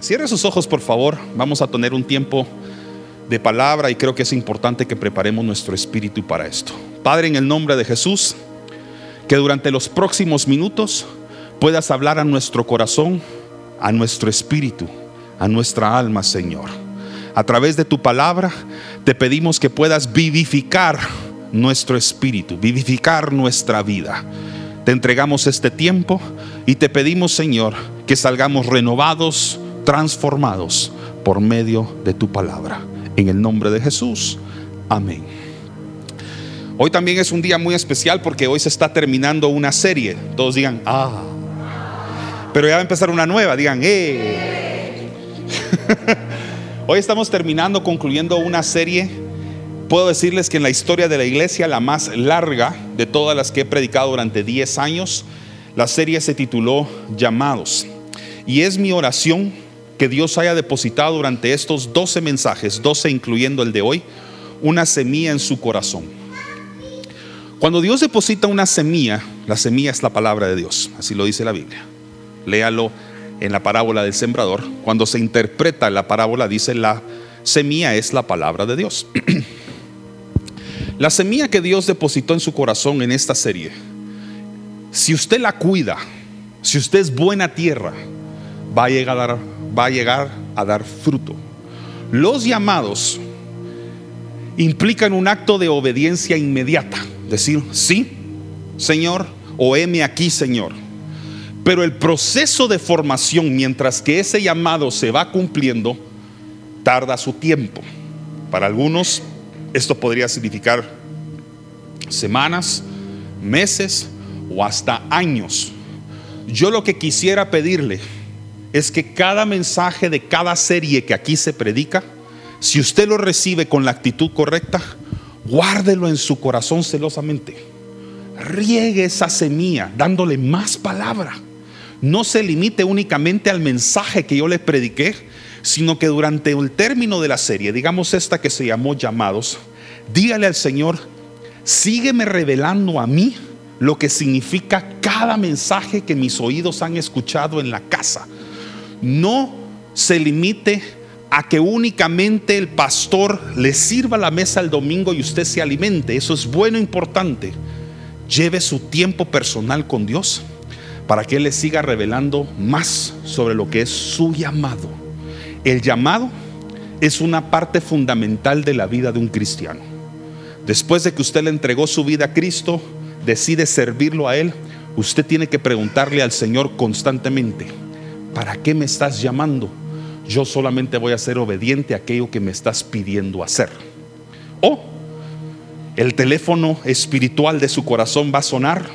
cierre sus ojos, por favor. Vamos a tener un tiempo de palabra y creo que es importante que preparemos nuestro espíritu para esto. Padre, en el nombre de Jesús, que durante los próximos minutos puedas hablar a nuestro corazón, a nuestro espíritu, a nuestra alma, Señor. A través de tu palabra te pedimos que puedas vivificar nuestro espíritu, vivificar nuestra vida. Te entregamos este tiempo y te pedimos, Señor, que salgamos renovados, transformados por medio de tu palabra. En el nombre de Jesús. Amén. Hoy también es un día muy especial porque hoy se está terminando una serie. Todos digan, ah. Pero ya va a empezar una nueva, digan, eh. hoy estamos terminando, concluyendo una serie. Puedo decirles que en la historia de la iglesia, la más larga de todas las que he predicado durante 10 años, la serie se tituló Llamados. Y es mi oración que Dios haya depositado durante estos 12 mensajes, 12 incluyendo el de hoy, una semilla en su corazón. Cuando Dios deposita una semilla, la semilla es la palabra de Dios, así lo dice la Biblia. Léalo en la parábola del sembrador. Cuando se interpreta la parábola, dice la semilla es la palabra de Dios. la semilla que Dios depositó en su corazón en esta serie, si usted la cuida, si usted es buena tierra, va a llegar a dar va a llegar a dar fruto. Los llamados implican un acto de obediencia inmediata, decir, sí, Señor, o heme aquí, Señor. Pero el proceso de formación, mientras que ese llamado se va cumpliendo, tarda su tiempo. Para algunos, esto podría significar semanas, meses o hasta años. Yo lo que quisiera pedirle es que cada mensaje de cada serie que aquí se predica, si usted lo recibe con la actitud correcta, guárdelo en su corazón celosamente. Riegue esa semilla dándole más palabra. No se limite únicamente al mensaje que yo le prediqué, sino que durante el término de la serie, digamos esta que se llamó llamados, dígale al Señor, sígueme revelando a mí lo que significa cada mensaje que mis oídos han escuchado en la casa no se limite a que únicamente el pastor le sirva la mesa el domingo y usted se alimente. Eso es bueno, e importante. Lleve su tiempo personal con Dios para que Él le siga revelando más sobre lo que es su llamado. El llamado es una parte fundamental de la vida de un cristiano. Después de que usted le entregó su vida a Cristo, decide servirlo a Él, usted tiene que preguntarle al Señor constantemente, ¿para qué me estás llamando? Yo solamente voy a ser obediente a aquello que me estás pidiendo hacer. O el teléfono espiritual de su corazón va a sonar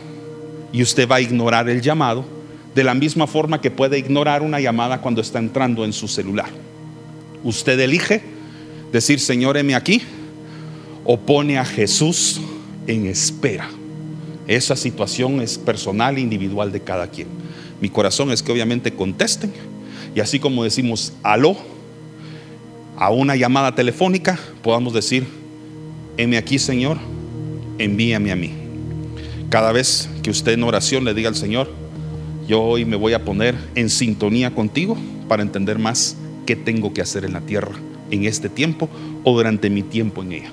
y usted va a ignorar el llamado de la misma forma que puede ignorar una llamada cuando está entrando en su celular. Usted elige decir, Señor, heme aquí, o pone a Jesús en espera. Esa situación es personal individual de cada quien. Mi corazón es que obviamente contesten y así como decimos aló a una llamada telefónica, podamos decir, heme aquí Señor, envíame a mí. Cada vez que usted en oración le diga al Señor, yo hoy me voy a poner en sintonía contigo para entender más qué tengo que hacer en la tierra en este tiempo o durante mi tiempo en ella.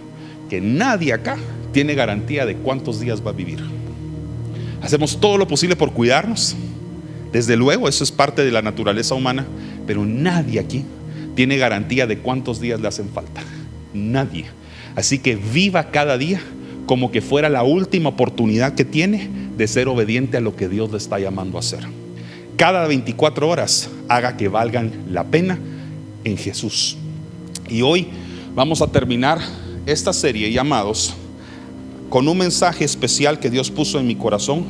Que nadie acá tiene garantía de cuántos días va a vivir. Hacemos todo lo posible por cuidarnos, desde luego, eso es parte de la naturaleza humana, pero nadie aquí tiene garantía de cuántos días le hacen falta. Nadie. Así que viva cada día como que fuera la última oportunidad que tiene de ser obediente a lo que Dios le está llamando a hacer. Cada 24 horas haga que valgan la pena en Jesús. Y hoy vamos a terminar esta serie llamados con un mensaje especial que Dios puso en mi corazón,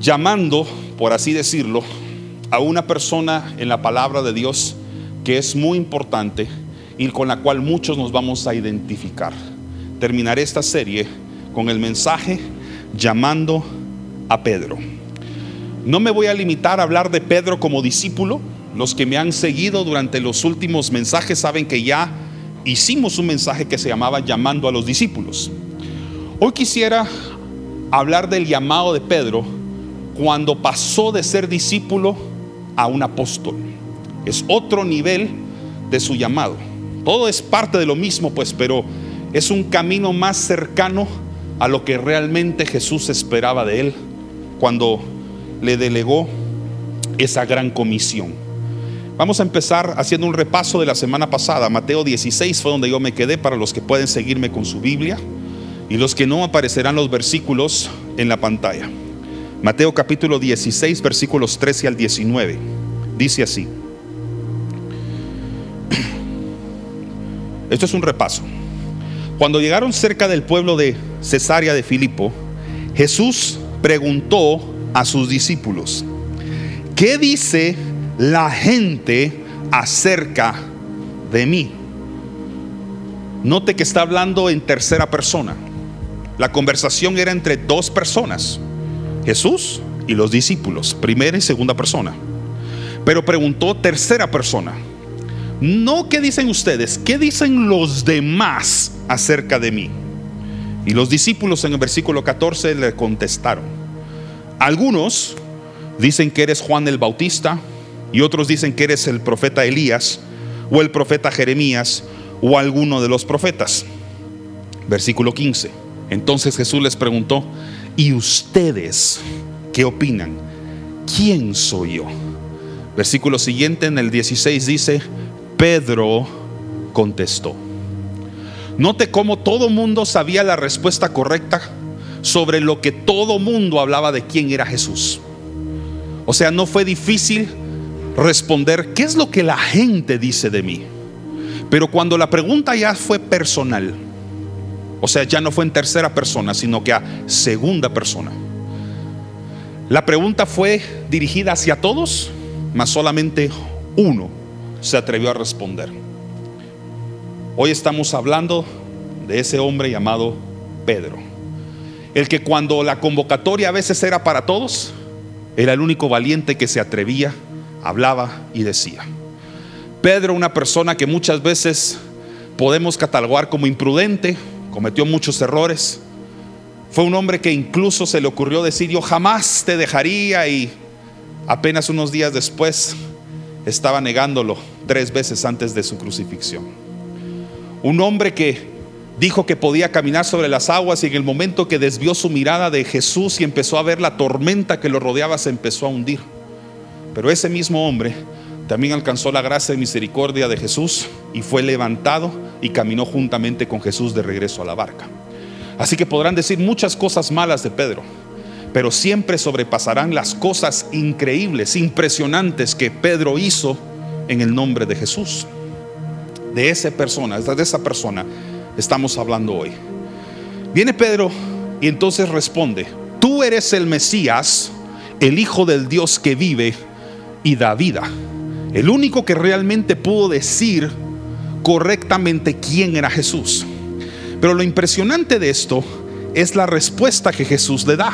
llamando por así decirlo, a una persona en la palabra de Dios que es muy importante y con la cual muchos nos vamos a identificar. Terminaré esta serie con el mensaje llamando a Pedro. No me voy a limitar a hablar de Pedro como discípulo. Los que me han seguido durante los últimos mensajes saben que ya hicimos un mensaje que se llamaba llamando a los discípulos. Hoy quisiera hablar del llamado de Pedro cuando pasó de ser discípulo a un apóstol. Es otro nivel de su llamado. Todo es parte de lo mismo, pues, pero es un camino más cercano a lo que realmente Jesús esperaba de él cuando le delegó esa gran comisión. Vamos a empezar haciendo un repaso de la semana pasada. Mateo 16 fue donde yo me quedé para los que pueden seguirme con su Biblia y los que no aparecerán los versículos en la pantalla. Mateo capítulo 16 versículos 13 al 19. Dice así. Esto es un repaso. Cuando llegaron cerca del pueblo de Cesarea de Filipo, Jesús preguntó a sus discípulos, ¿qué dice la gente acerca de mí? Note que está hablando en tercera persona. La conversación era entre dos personas, Jesús y los discípulos, primera y segunda persona. Pero preguntó tercera persona. No qué dicen ustedes, qué dicen los demás acerca de mí. Y los discípulos en el versículo 14 le contestaron. Algunos dicen que eres Juan el Bautista y otros dicen que eres el profeta Elías o el profeta Jeremías o alguno de los profetas. Versículo 15. Entonces Jesús les preguntó, ¿y ustedes qué opinan? ¿Quién soy yo? Versículo siguiente en el 16 dice, Pedro contestó. Note cómo todo mundo sabía la respuesta correcta sobre lo que todo mundo hablaba de quién era Jesús. O sea, no fue difícil responder qué es lo que la gente dice de mí. Pero cuando la pregunta ya fue personal, o sea, ya no fue en tercera persona, sino que a segunda persona. La pregunta fue dirigida hacia todos, mas solamente uno se atrevió a responder. Hoy estamos hablando de ese hombre llamado Pedro. El que cuando la convocatoria a veces era para todos, era el único valiente que se atrevía, hablaba y decía. Pedro, una persona que muchas veces podemos catalogar como imprudente, cometió muchos errores. Fue un hombre que incluso se le ocurrió decir, yo jamás te dejaría y apenas unos días después estaba negándolo tres veces antes de su crucifixión. Un hombre que dijo que podía caminar sobre las aguas y en el momento que desvió su mirada de Jesús y empezó a ver la tormenta que lo rodeaba, se empezó a hundir. Pero ese mismo hombre también alcanzó la gracia y misericordia de Jesús y fue levantado y caminó juntamente con Jesús de regreso a la barca. Así que podrán decir muchas cosas malas de Pedro, pero siempre sobrepasarán las cosas increíbles, impresionantes que Pedro hizo en el nombre de Jesús. De esa persona, de esa persona estamos hablando hoy. Viene Pedro y entonces responde, tú eres el Mesías, el Hijo del Dios que vive y da vida. El único que realmente pudo decir correctamente quién era Jesús. Pero lo impresionante de esto es la respuesta que Jesús le da,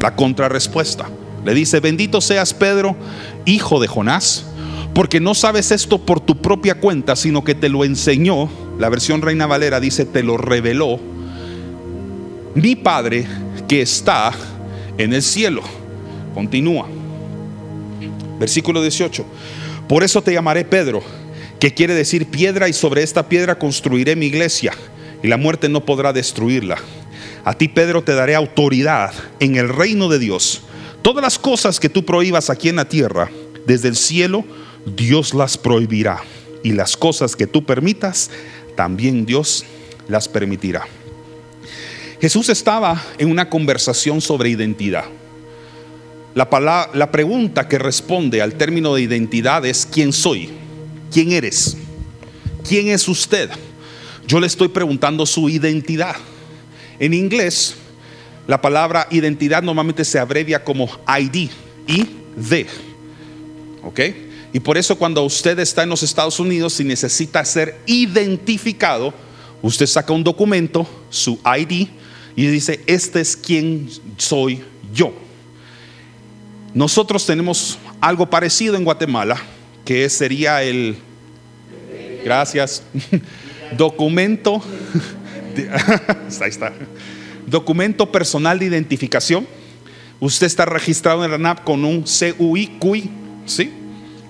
la contrarrespuesta. Le dice, bendito seas Pedro, hijo de Jonás, porque no sabes esto por tu propia cuenta, sino que te lo enseñó, la versión Reina Valera dice, te lo reveló mi Padre que está en el cielo. Continúa. Versículo 18. Por eso te llamaré Pedro, que quiere decir piedra, y sobre esta piedra construiré mi iglesia, y la muerte no podrá destruirla. A ti, Pedro, te daré autoridad en el reino de Dios. Todas las cosas que tú prohíbas aquí en la tierra, desde el cielo, Dios las prohibirá. Y las cosas que tú permitas, también Dios las permitirá. Jesús estaba en una conversación sobre identidad. La, la pregunta que responde al término de identidad es ¿quién soy? ¿Quién eres? ¿Quién es usted? Yo le estoy preguntando su identidad. En inglés, la palabra identidad normalmente se abrevia como ID, I, D. ¿Ok? Y por eso cuando usted está en los Estados Unidos y necesita ser identificado, usted saca un documento, su ID, y dice, este es quien soy yo. Nosotros tenemos algo parecido en Guatemala, que sería el, gracias, documento, ahí está, documento personal de identificación. Usted está registrado en la NAP con un CUI, ¿sí?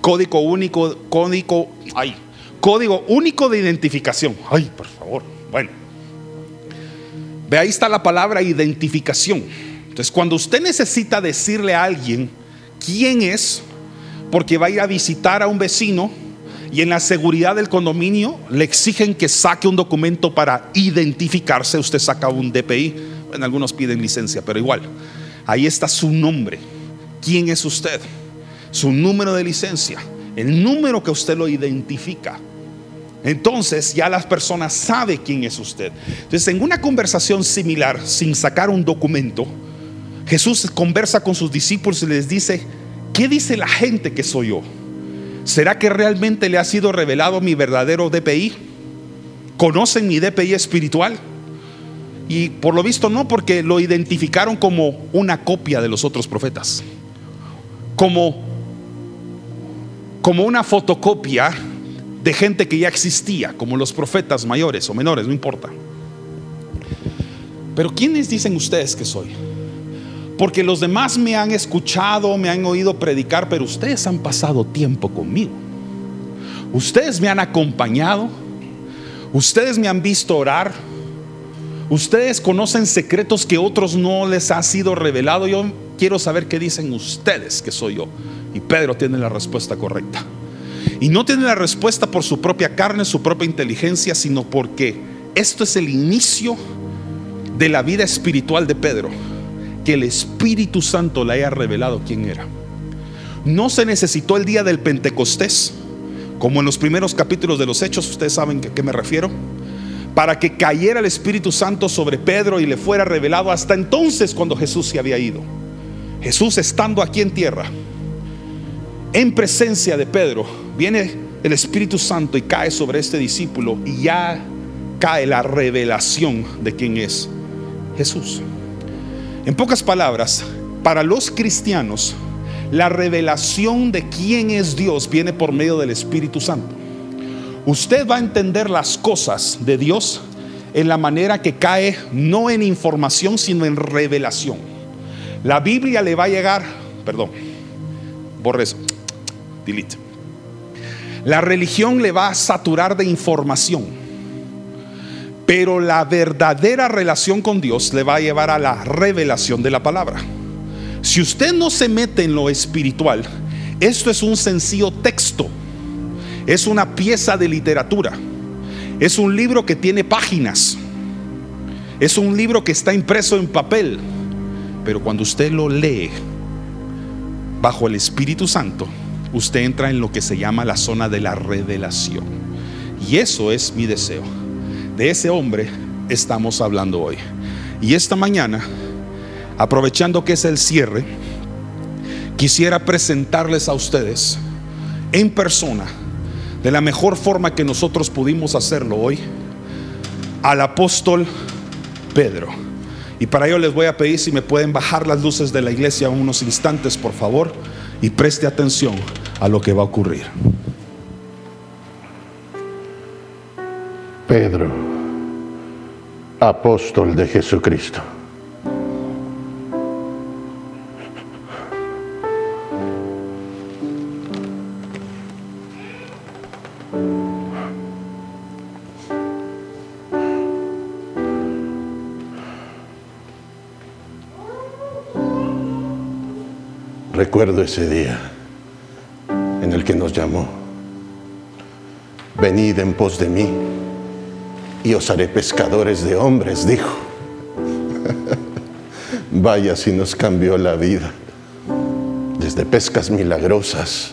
código único, código, ay, código único de identificación. Ay, por favor. Bueno. Ve ahí está la palabra identificación. Entonces, cuando usted necesita decirle a alguien quién es, porque va a ir a visitar a un vecino y en la seguridad del condominio le exigen que saque un documento para identificarse, usted saca un DPI, bueno, algunos piden licencia, pero igual, ahí está su nombre, quién es usted, su número de licencia, el número que usted lo identifica. Entonces ya las personas saben quién es usted. Entonces en una conversación similar, sin sacar un documento, Jesús conversa con sus discípulos y les dice, ¿qué dice la gente que soy yo? ¿Será que realmente le ha sido revelado mi verdadero DPI? ¿Conocen mi DPI espiritual? Y por lo visto no, porque lo identificaron como una copia de los otros profetas. Como, como una fotocopia de gente que ya existía, como los profetas mayores o menores, no importa. Pero ¿quiénes dicen ustedes que soy? Porque los demás me han escuchado, me han oído predicar, pero ustedes han pasado tiempo conmigo. Ustedes me han acompañado, ustedes me han visto orar, ustedes conocen secretos que otros no les ha sido revelado. Yo quiero saber qué dicen ustedes que soy yo. Y Pedro tiene la respuesta correcta. Y no tiene la respuesta por su propia carne, su propia inteligencia, sino porque esto es el inicio de la vida espiritual de Pedro, que el Espíritu Santo le haya revelado quién era. No se necesitó el día del Pentecostés, como en los primeros capítulos de los Hechos, ustedes saben a qué me refiero, para que cayera el Espíritu Santo sobre Pedro y le fuera revelado hasta entonces cuando Jesús se había ido. Jesús estando aquí en tierra, en presencia de Pedro, viene el Espíritu Santo y cae sobre este discípulo y ya cae la revelación de quién es Jesús. En pocas palabras, para los cristianos, la revelación de quién es Dios viene por medio del Espíritu Santo. Usted va a entender las cosas de Dios en la manera que cae no en información, sino en revelación. La Biblia le va a llegar, perdón, borre eso la religión le va a saturar de información, pero la verdadera relación con Dios le va a llevar a la revelación de la palabra. Si usted no se mete en lo espiritual, esto es un sencillo texto, es una pieza de literatura, es un libro que tiene páginas, es un libro que está impreso en papel, pero cuando usted lo lee bajo el Espíritu Santo, usted entra en lo que se llama la zona de la revelación. Y eso es mi deseo. De ese hombre estamos hablando hoy. Y esta mañana, aprovechando que es el cierre, quisiera presentarles a ustedes en persona, de la mejor forma que nosotros pudimos hacerlo hoy, al apóstol Pedro. Y para ello les voy a pedir si me pueden bajar las luces de la iglesia unos instantes, por favor y preste atención a lo que va a ocurrir. Pedro, apóstol de Jesucristo. Recuerdo ese día en el que nos llamó. Venid en pos de mí y os haré pescadores de hombres, dijo. Vaya si nos cambió la vida, desde pescas milagrosas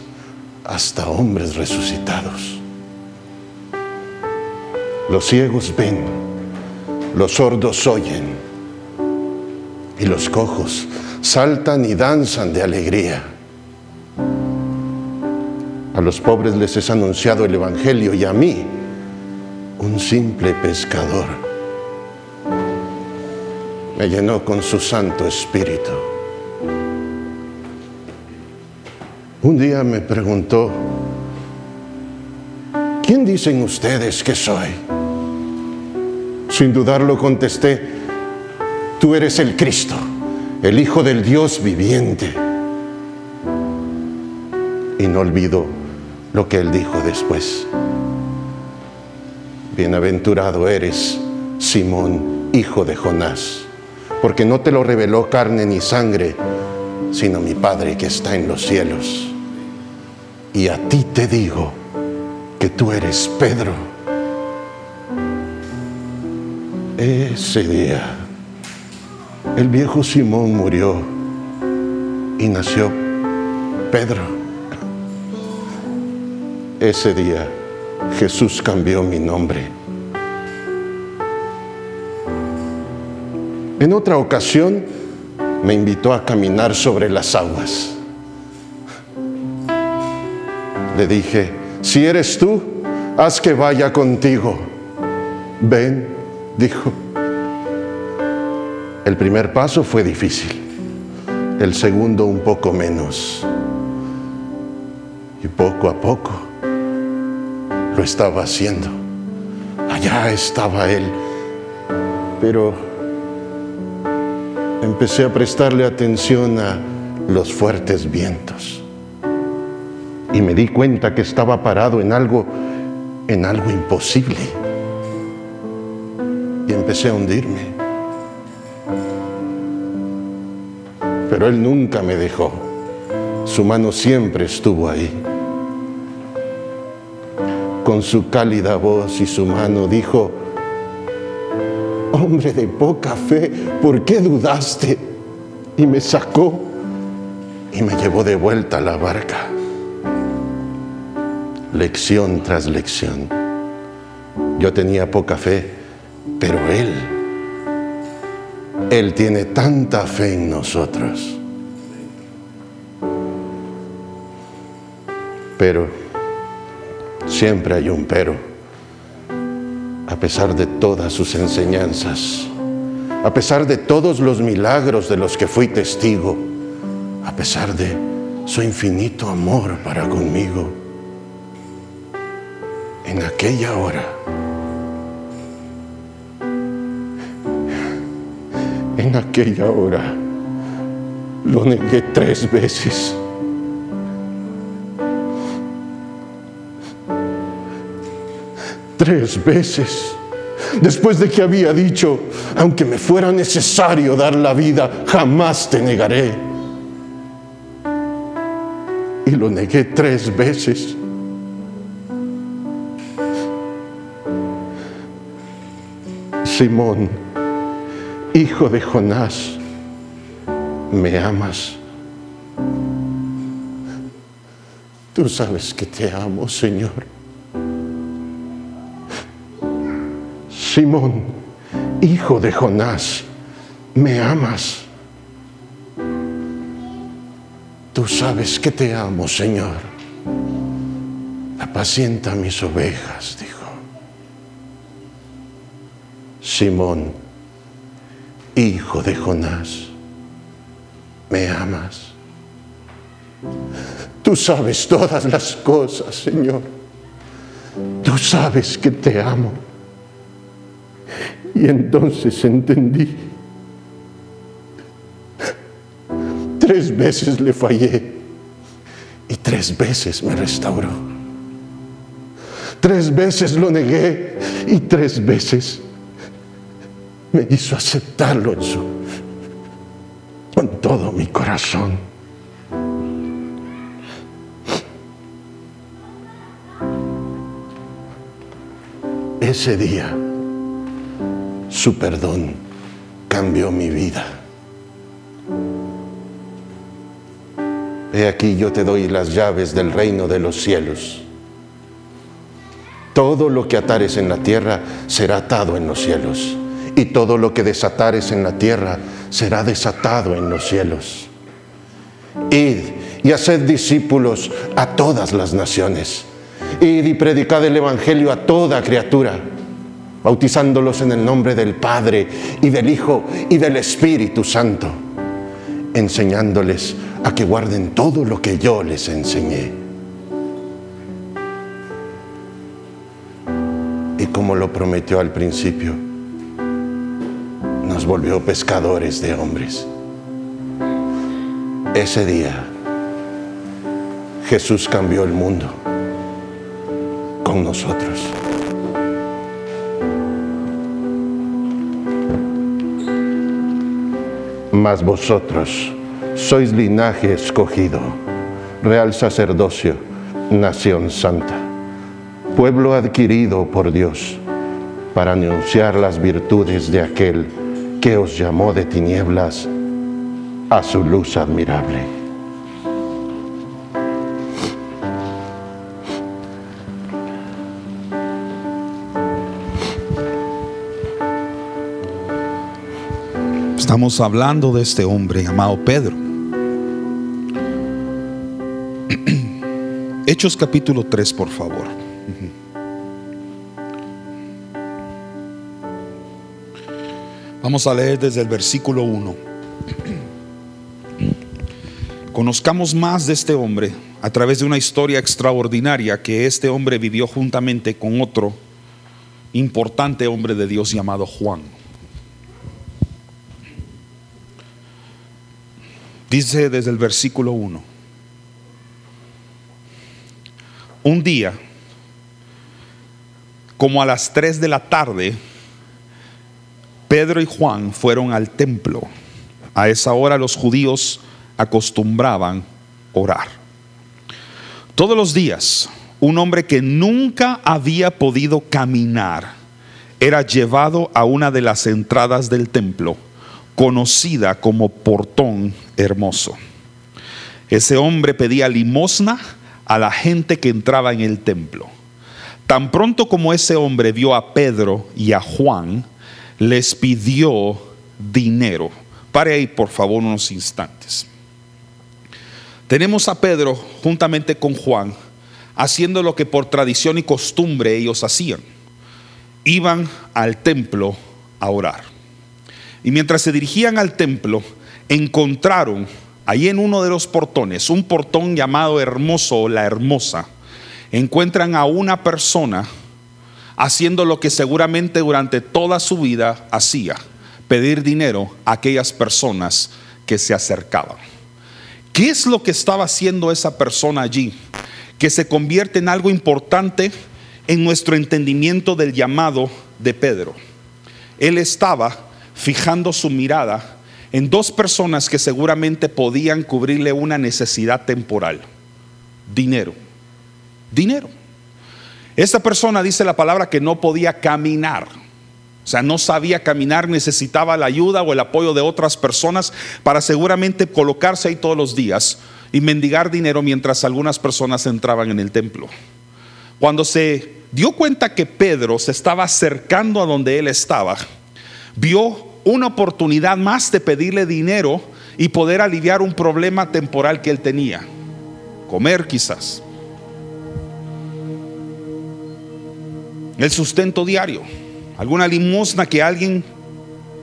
hasta hombres resucitados. Los ciegos ven, los sordos oyen y los cojos saltan y danzan de alegría. A los pobres les es anunciado el Evangelio y a mí, un simple pescador, me llenó con su Santo Espíritu. Un día me preguntó, ¿quién dicen ustedes que soy? Sin dudarlo contesté, tú eres el Cristo el Hijo del Dios viviente. Y no olvido lo que él dijo después. Bienaventurado eres, Simón, hijo de Jonás, porque no te lo reveló carne ni sangre, sino mi Padre que está en los cielos. Y a ti te digo que tú eres Pedro. Ese día, el viejo Simón murió y nació Pedro. Ese día, Jesús cambió mi nombre. En otra ocasión me invitó a caminar sobre las aguas. Le dije, si eres tú, haz que vaya contigo. Ven, dijo. El primer paso fue difícil, el segundo un poco menos. Y poco a poco lo estaba haciendo. Allá estaba él. Pero empecé a prestarle atención a los fuertes vientos. Y me di cuenta que estaba parado en algo, en algo imposible. Y empecé a hundirme. Pero él nunca me dejó. Su mano siempre estuvo ahí con su cálida voz y su mano dijo, hombre de poca fe, ¿por qué dudaste? Y me sacó y me llevó de vuelta a la barca. Lección tras lección. Yo tenía poca fe, pero Él, Él tiene tanta fe en nosotros. Pero Siempre hay un pero, a pesar de todas sus enseñanzas, a pesar de todos los milagros de los que fui testigo, a pesar de su infinito amor para conmigo. En aquella hora, en aquella hora, lo negué tres veces. Tres veces. Después de que había dicho, aunque me fuera necesario dar la vida, jamás te negaré. Y lo negué tres veces. Simón, hijo de Jonás, ¿me amas? Tú sabes que te amo, Señor. Simón, hijo de Jonás, ¿me amas? Tú sabes que te amo, Señor. Apacienta mis ovejas, dijo. Simón, hijo de Jonás, ¿me amas? Tú sabes todas las cosas, Señor. Tú sabes que te amo. Y entonces entendí. Tres veces le fallé y tres veces me restauró. Tres veces lo negué y tres veces me hizo aceptarlo en con todo mi corazón. Ese día su perdón cambió mi vida. He aquí yo te doy las llaves del reino de los cielos. Todo lo que atares en la tierra será atado en los cielos, y todo lo que desatares en la tierra será desatado en los cielos. Id y haced discípulos a todas las naciones. Id y predicad el Evangelio a toda criatura bautizándolos en el nombre del Padre y del Hijo y del Espíritu Santo, enseñándoles a que guarden todo lo que yo les enseñé. Y como lo prometió al principio, nos volvió pescadores de hombres. Ese día Jesús cambió el mundo con nosotros. Mas vosotros sois linaje escogido, real sacerdocio, nación santa, pueblo adquirido por Dios, para anunciar las virtudes de aquel que os llamó de tinieblas a su luz admirable. Estamos hablando de este hombre llamado Pedro. Hechos capítulo 3, por favor. Vamos a leer desde el versículo 1. Conozcamos más de este hombre a través de una historia extraordinaria que este hombre vivió juntamente con otro importante hombre de Dios llamado Juan. Dice desde el versículo 1. Un día, como a las 3 de la tarde, Pedro y Juan fueron al templo. A esa hora los judíos acostumbraban orar. Todos los días, un hombre que nunca había podido caminar era llevado a una de las entradas del templo, conocida como portón hermoso. Ese hombre pedía limosna a la gente que entraba en el templo. Tan pronto como ese hombre vio a Pedro y a Juan, les pidió dinero. Pare ahí, por favor, unos instantes. Tenemos a Pedro juntamente con Juan haciendo lo que por tradición y costumbre ellos hacían. Iban al templo a orar. Y mientras se dirigían al templo, encontraron ahí en uno de los portones, un portón llamado Hermoso o la Hermosa, encuentran a una persona haciendo lo que seguramente durante toda su vida hacía, pedir dinero a aquellas personas que se acercaban. ¿Qué es lo que estaba haciendo esa persona allí? Que se convierte en algo importante en nuestro entendimiento del llamado de Pedro. Él estaba fijando su mirada en dos personas que seguramente podían cubrirle una necesidad temporal. Dinero. Dinero. Esta persona dice la palabra que no podía caminar. O sea, no sabía caminar, necesitaba la ayuda o el apoyo de otras personas para seguramente colocarse ahí todos los días y mendigar dinero mientras algunas personas entraban en el templo. Cuando se dio cuenta que Pedro se estaba acercando a donde él estaba, vio una oportunidad más de pedirle dinero y poder aliviar un problema temporal que él tenía. Comer quizás. el sustento diario, alguna limosna que alguien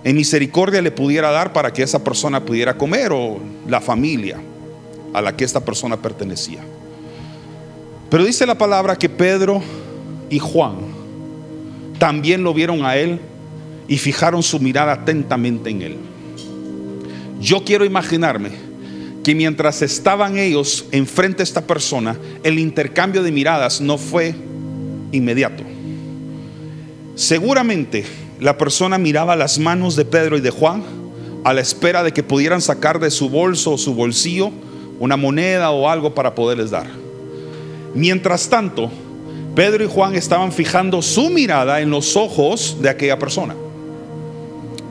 en misericordia le pudiera dar para que esa persona pudiera comer o la familia a la que esta persona pertenecía. Pero dice la palabra que Pedro y Juan también lo vieron a él y fijaron su mirada atentamente en él. Yo quiero imaginarme que mientras estaban ellos enfrente a esta persona, el intercambio de miradas no fue inmediato. Seguramente la persona miraba las manos de Pedro y de Juan a la espera de que pudieran sacar de su bolso o su bolsillo una moneda o algo para poderles dar. Mientras tanto, Pedro y Juan estaban fijando su mirada en los ojos de aquella persona.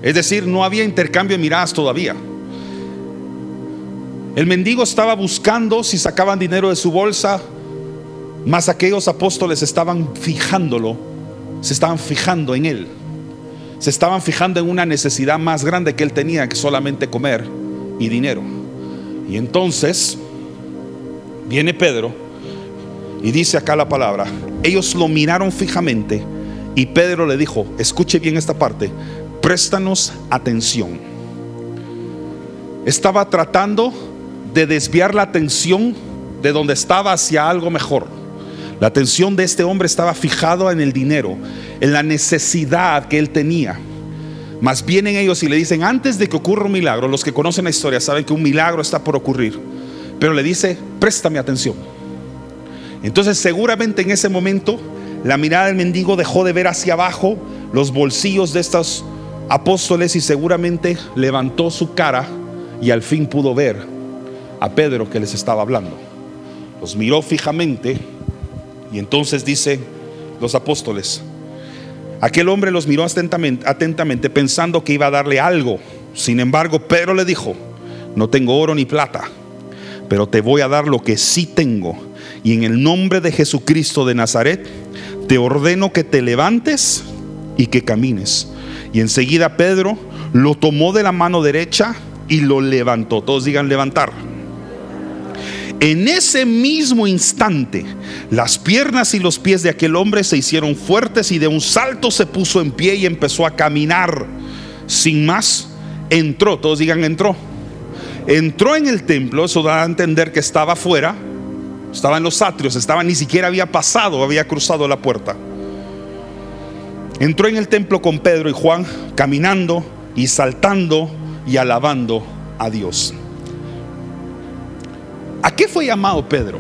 Es decir, no había intercambio de miradas todavía. El mendigo estaba buscando si sacaban dinero de su bolsa, mas aquellos apóstoles estaban fijándolo se estaban fijando en él. Se estaban fijando en una necesidad más grande que él tenía que solamente comer y dinero. Y entonces viene Pedro y dice acá la palabra, ellos lo miraron fijamente y Pedro le dijo, escuche bien esta parte, préstanos atención. Estaba tratando de desviar la atención de donde estaba hacia algo mejor. La atención de este hombre estaba fijado en el dinero, en la necesidad que él tenía. Más vienen ellos y le dicen, antes de que ocurra un milagro, los que conocen la historia saben que un milagro está por ocurrir, pero le dice, préstame atención. Entonces seguramente en ese momento la mirada del mendigo dejó de ver hacia abajo los bolsillos de estos apóstoles y seguramente levantó su cara y al fin pudo ver a Pedro que les estaba hablando. Los miró fijamente y entonces dice los apóstoles, aquel hombre los miró atentamente, pensando que iba a darle algo. Sin embargo, Pedro le dijo, no tengo oro ni plata, pero te voy a dar lo que sí tengo. Y en el nombre de Jesucristo de Nazaret, te ordeno que te levantes y que camines. Y enseguida Pedro lo tomó de la mano derecha y lo levantó. Todos digan levantar. En ese mismo instante, las piernas y los pies de aquel hombre se hicieron fuertes y de un salto se puso en pie y empezó a caminar. Sin más, entró, todos digan entró. Entró en el templo, eso da a entender que estaba afuera, estaba en los atrios, estaba ni siquiera había pasado, había cruzado la puerta. Entró en el templo con Pedro y Juan, caminando y saltando y alabando a Dios. ¿A qué fue llamado Pedro?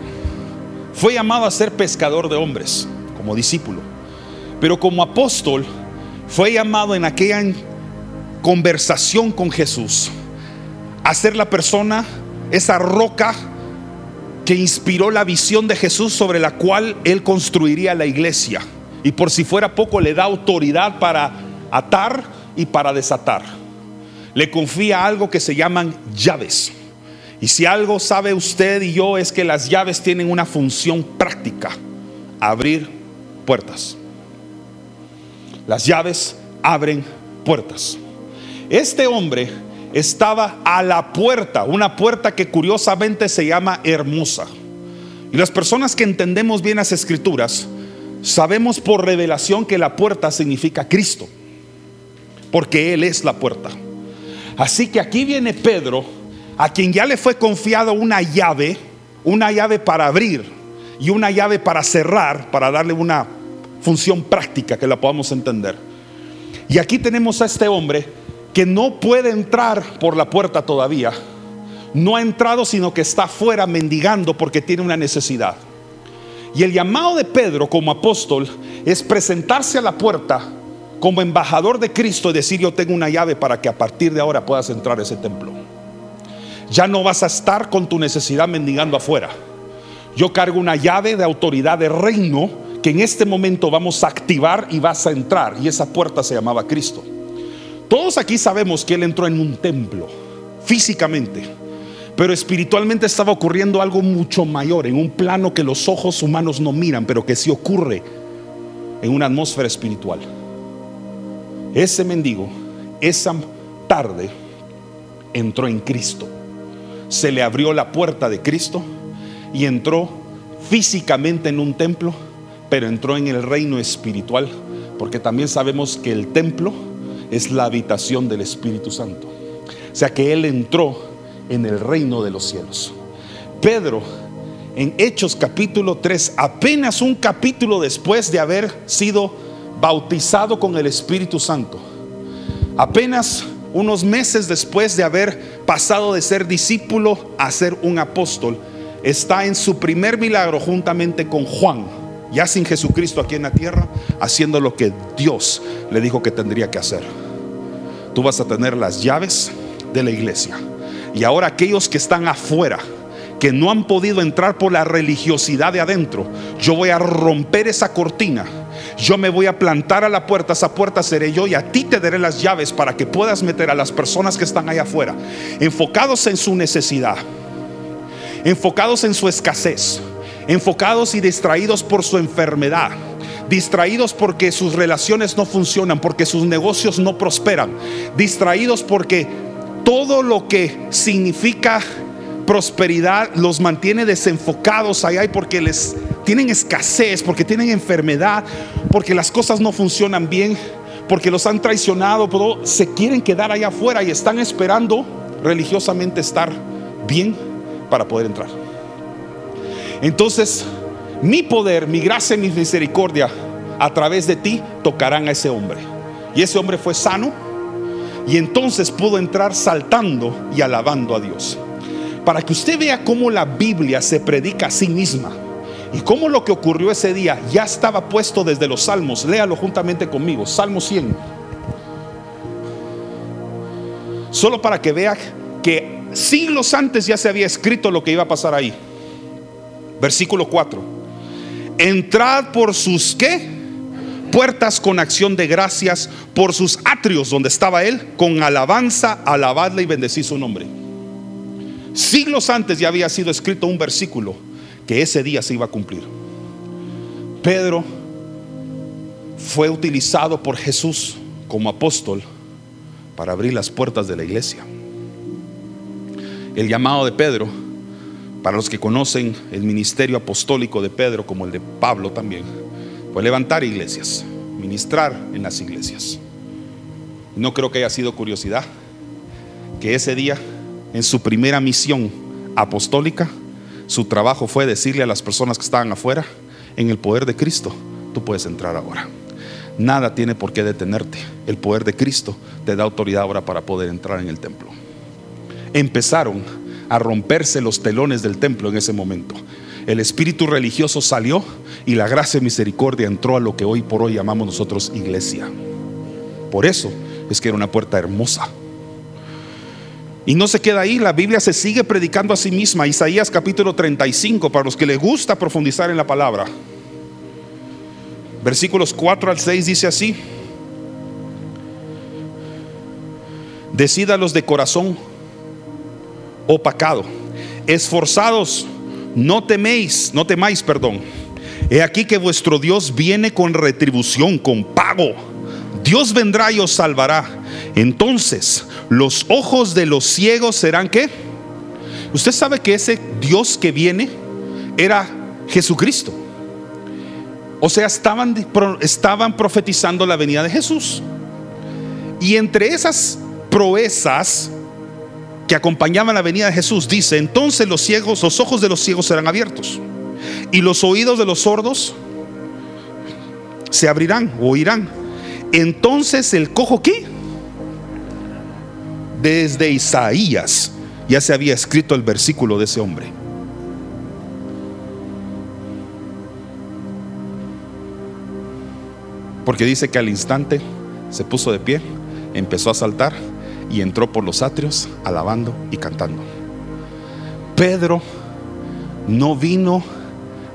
Fue llamado a ser pescador de hombres, como discípulo. Pero como apóstol, fue llamado en aquella conversación con Jesús a ser la persona, esa roca que inspiró la visión de Jesús sobre la cual él construiría la iglesia. Y por si fuera poco, le da autoridad para atar y para desatar. Le confía algo que se llaman llaves. Y si algo sabe usted y yo es que las llaves tienen una función práctica, abrir puertas. Las llaves abren puertas. Este hombre estaba a la puerta, una puerta que curiosamente se llama hermosa. Y las personas que entendemos bien las escrituras, sabemos por revelación que la puerta significa Cristo, porque Él es la puerta. Así que aquí viene Pedro a quien ya le fue confiado una llave, una llave para abrir y una llave para cerrar, para darle una función práctica que la podamos entender. Y aquí tenemos a este hombre que no puede entrar por la puerta todavía. No ha entrado, sino que está afuera mendigando porque tiene una necesidad. Y el llamado de Pedro como apóstol es presentarse a la puerta como embajador de Cristo y decir yo tengo una llave para que a partir de ahora puedas entrar a ese templo ya no vas a estar con tu necesidad mendigando afuera. Yo cargo una llave de autoridad de reino que en este momento vamos a activar y vas a entrar. Y esa puerta se llamaba Cristo. Todos aquí sabemos que Él entró en un templo, físicamente. Pero espiritualmente estaba ocurriendo algo mucho mayor, en un plano que los ojos humanos no miran, pero que sí ocurre en una atmósfera espiritual. Ese mendigo, esa tarde, entró en Cristo se le abrió la puerta de Cristo y entró físicamente en un templo, pero entró en el reino espiritual, porque también sabemos que el templo es la habitación del Espíritu Santo. O sea que él entró en el reino de los cielos. Pedro, en Hechos capítulo 3, apenas un capítulo después de haber sido bautizado con el Espíritu Santo, apenas unos meses después de haber pasado de ser discípulo a ser un apóstol, está en su primer milagro juntamente con Juan, ya sin Jesucristo aquí en la tierra, haciendo lo que Dios le dijo que tendría que hacer. Tú vas a tener las llaves de la iglesia. Y ahora aquellos que están afuera, que no han podido entrar por la religiosidad de adentro, yo voy a romper esa cortina. Yo me voy a plantar a la puerta, esa puerta seré yo y a ti te daré las llaves para que puedas meter a las personas que están allá afuera, enfocados en su necesidad, enfocados en su escasez, enfocados y distraídos por su enfermedad distraídos porque sus relaciones no funcionan, porque sus negocios no prosperan, distraídos porque todo lo que significa prosperidad los mantiene desenfocados allá y porque les tienen escasez, porque tienen enfermedad, porque las cosas no funcionan bien, porque los han traicionado, pero se quieren quedar allá afuera y están esperando religiosamente estar bien para poder entrar. Entonces, mi poder, mi gracia y mi misericordia a través de ti tocarán a ese hombre. Y ese hombre fue sano y entonces pudo entrar saltando y alabando a Dios. Para que usted vea cómo la Biblia se predica a sí misma Y como lo que ocurrió ese día ya estaba puesto desde los salmos, léalo juntamente conmigo, Salmo 100. Solo para que vea que siglos antes ya se había escrito lo que iba a pasar ahí. Versículo 4. Entrad por sus qué? Puertas con acción de gracias, por sus atrios donde estaba él, con alabanza, alabadle y bendecid su nombre. Siglos antes ya había sido escrito un versículo que ese día se iba a cumplir. Pedro fue utilizado por Jesús como apóstol para abrir las puertas de la iglesia. El llamado de Pedro, para los que conocen el ministerio apostólico de Pedro, como el de Pablo también, fue levantar iglesias, ministrar en las iglesias. No creo que haya sido curiosidad que ese día, en su primera misión apostólica, su trabajo fue decirle a las personas que estaban afuera, en el poder de Cristo, tú puedes entrar ahora. Nada tiene por qué detenerte. El poder de Cristo te da autoridad ahora para poder entrar en el templo. Empezaron a romperse los telones del templo en ese momento. El espíritu religioso salió y la gracia y misericordia entró a lo que hoy por hoy llamamos nosotros iglesia. Por eso es que era una puerta hermosa. Y no se queda ahí, la Biblia se sigue predicando a sí misma. Isaías capítulo 35, para los que les gusta profundizar en la palabra. Versículos 4 al 6 dice así. Decídalos de corazón opacado, esforzados, no teméis, no temáis, perdón. He aquí que vuestro Dios viene con retribución, con pago. Dios vendrá y os salvará. Entonces, los ojos de los ciegos serán qué? Usted sabe que ese Dios que viene era Jesucristo. O sea, estaban, estaban profetizando la venida de Jesús. Y entre esas proezas que acompañaban la venida de Jesús, dice, entonces los ciegos, los ojos de los ciegos serán abiertos y los oídos de los sordos se abrirán o oirán. Entonces el cojo qué? Desde Isaías ya se había escrito el versículo de ese hombre. Porque dice que al instante se puso de pie, empezó a saltar y entró por los atrios alabando y cantando. Pedro no vino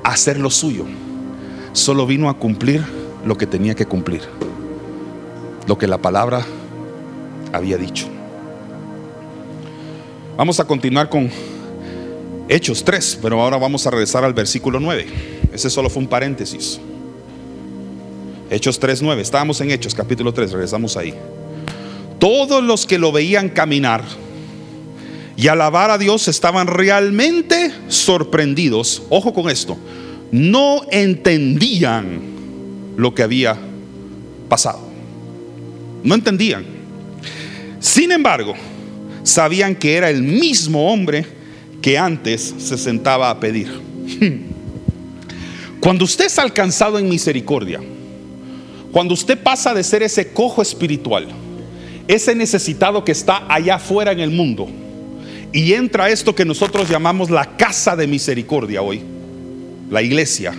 a hacer lo suyo, solo vino a cumplir lo que tenía que cumplir, lo que la palabra había dicho. Vamos a continuar con Hechos 3, pero ahora vamos a regresar al versículo 9. Ese solo fue un paréntesis. Hechos 3.9. Estábamos en Hechos capítulo 3, regresamos ahí. Todos los que lo veían caminar y alabar a Dios estaban realmente sorprendidos. Ojo con esto. No entendían lo que había pasado. No entendían. Sin embargo, sabían que era el mismo hombre que antes se sentaba a pedir. Cuando usted es alcanzado en misericordia, cuando usted pasa de ser ese cojo espiritual, ese necesitado que está allá afuera en el mundo, y entra esto que nosotros llamamos la casa de misericordia hoy, la iglesia,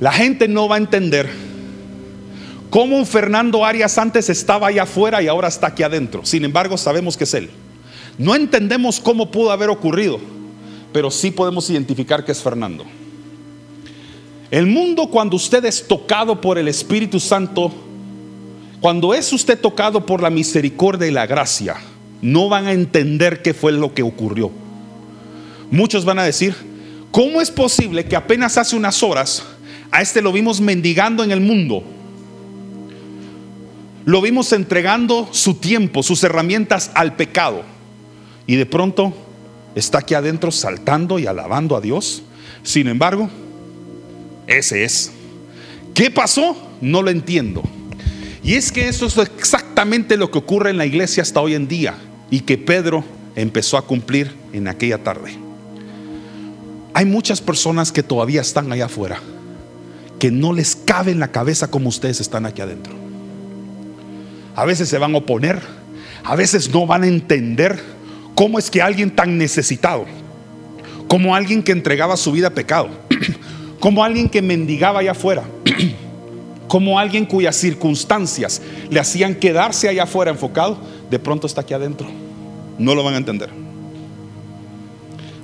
la gente no va a entender cómo Fernando Arias antes estaba allá afuera y ahora está aquí adentro. Sin embargo, sabemos que es él. No entendemos cómo pudo haber ocurrido, pero sí podemos identificar que es Fernando. El mundo cuando usted es tocado por el Espíritu Santo, cuando es usted tocado por la misericordia y la gracia, no van a entender qué fue lo que ocurrió. Muchos van a decir, ¿cómo es posible que apenas hace unas horas a este lo vimos mendigando en el mundo? Lo vimos entregando su tiempo, sus herramientas al pecado. Y de pronto está aquí adentro saltando y alabando a Dios. Sin embargo, ese es. ¿Qué pasó? No lo entiendo. Y es que eso es exactamente lo que ocurre en la iglesia hasta hoy en día y que Pedro empezó a cumplir en aquella tarde. Hay muchas personas que todavía están allá afuera, que no les cabe en la cabeza como ustedes están aquí adentro. A veces se van a oponer, a veces no van a entender cómo es que alguien tan necesitado, como alguien que entregaba su vida a pecado, como alguien que mendigaba allá afuera, como alguien cuyas circunstancias le hacían quedarse allá afuera enfocado, de pronto está aquí adentro. No lo van a entender.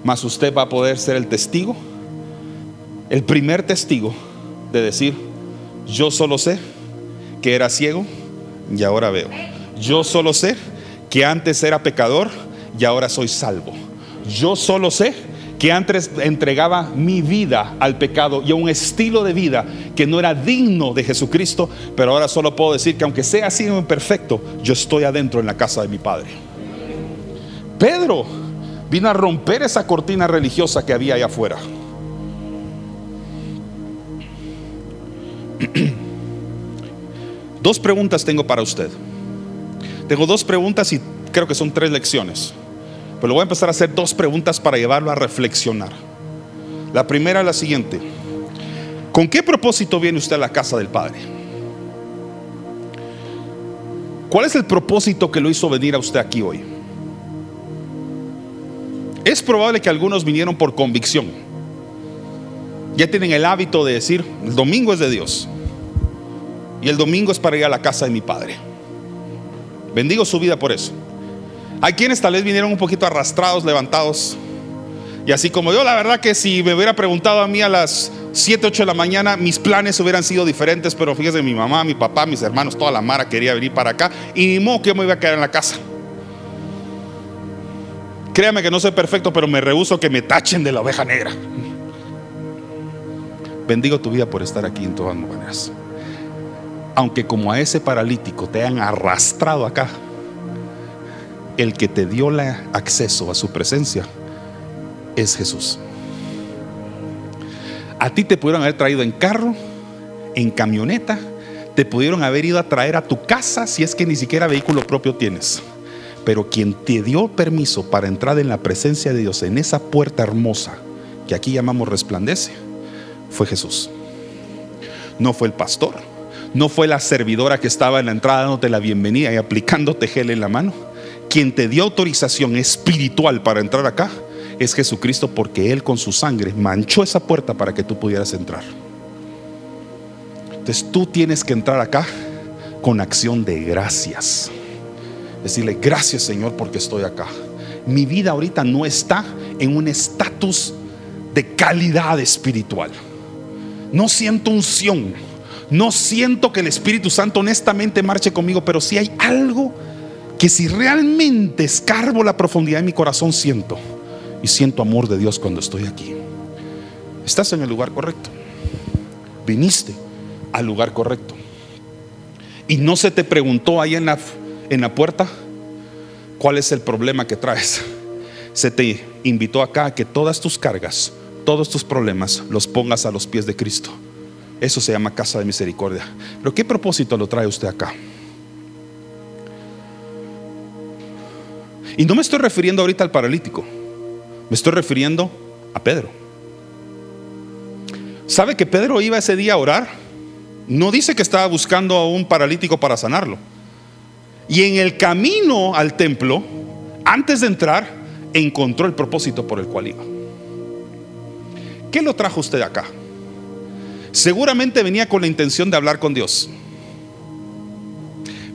Mas usted va a poder ser el testigo, el primer testigo de decir, yo solo sé que era ciego y ahora veo. Yo solo sé que antes era pecador y ahora soy salvo. Yo solo sé que antes entregaba mi vida al pecado y a un estilo de vida que no era digno de Jesucristo, pero ahora solo puedo decir que aunque sea así imperfecto, yo estoy adentro en la casa de mi Padre. Pedro vino a romper esa cortina religiosa que había allá afuera. Dos preguntas tengo para usted. Tengo dos preguntas y creo que son tres lecciones. Pero voy a empezar a hacer dos preguntas para llevarlo a reflexionar. La primera es la siguiente. ¿Con qué propósito viene usted a la casa del Padre? ¿Cuál es el propósito que lo hizo venir a usted aquí hoy? Es probable que algunos vinieron por convicción. Ya tienen el hábito de decir, el domingo es de Dios. Y el domingo es para ir a la casa de mi Padre. Bendigo su vida por eso. Hay quienes tal vez vinieron un poquito arrastrados, levantados. Y así como yo, la verdad que si me hubiera preguntado a mí a las 7, 8 de la mañana, mis planes hubieran sido diferentes, pero fíjese, mi mamá, mi papá, mis hermanos, toda la mara quería venir para acá y ni modo que me iba a quedar en la casa. Créame que no soy perfecto, pero me rehuso que me tachen de la oveja negra. Bendigo tu vida por estar aquí en todas maneras. Aunque como a ese paralítico te han arrastrado acá, el que te dio acceso a su presencia es Jesús. A ti te pudieron haber traído en carro, en camioneta, te pudieron haber ido a traer a tu casa si es que ni siquiera vehículo propio tienes. Pero quien te dio permiso para entrar en la presencia de Dios, en esa puerta hermosa que aquí llamamos resplandece, fue Jesús. No fue el pastor, no fue la servidora que estaba en la entrada dándote la bienvenida y aplicándote gel en la mano quien te dio autorización espiritual para entrar acá es Jesucristo porque Él con su sangre manchó esa puerta para que tú pudieras entrar. Entonces tú tienes que entrar acá con acción de gracias. Decirle, gracias Señor porque estoy acá. Mi vida ahorita no está en un estatus de calidad espiritual. No siento unción. No siento que el Espíritu Santo honestamente marche conmigo, pero si hay algo que si realmente escarbo la profundidad de mi corazón siento y siento amor de Dios cuando estoy aquí. Estás en el lugar correcto. Viniste al lugar correcto. Y no se te preguntó ahí en la, en la puerta cuál es el problema que traes. Se te invitó acá a que todas tus cargas, todos tus problemas los pongas a los pies de Cristo. Eso se llama casa de misericordia. Pero ¿qué propósito lo trae usted acá? Y no me estoy refiriendo ahorita al paralítico, me estoy refiriendo a Pedro. ¿Sabe que Pedro iba ese día a orar? No dice que estaba buscando a un paralítico para sanarlo. Y en el camino al templo, antes de entrar, encontró el propósito por el cual iba. ¿Qué lo trajo usted acá? Seguramente venía con la intención de hablar con Dios.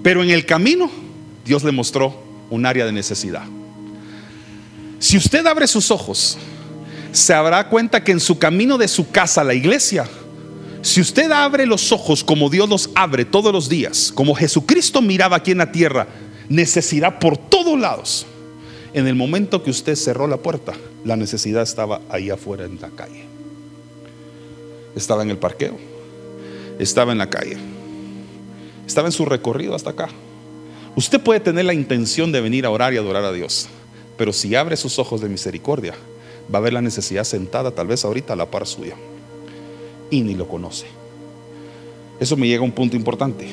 Pero en el camino, Dios le mostró un área de necesidad. Si usted abre sus ojos, se dará cuenta que en su camino de su casa a la iglesia, si usted abre los ojos como Dios los abre todos los días, como Jesucristo miraba aquí en la tierra, necesidad por todos lados. En el momento que usted cerró la puerta, la necesidad estaba ahí afuera en la calle. Estaba en el parqueo, estaba en la calle, estaba en su recorrido hasta acá. Usted puede tener la intención de venir a orar y adorar a Dios, pero si abre sus ojos de misericordia, va a ver la necesidad sentada tal vez ahorita a la par suya y ni lo conoce. Eso me llega a un punto importante.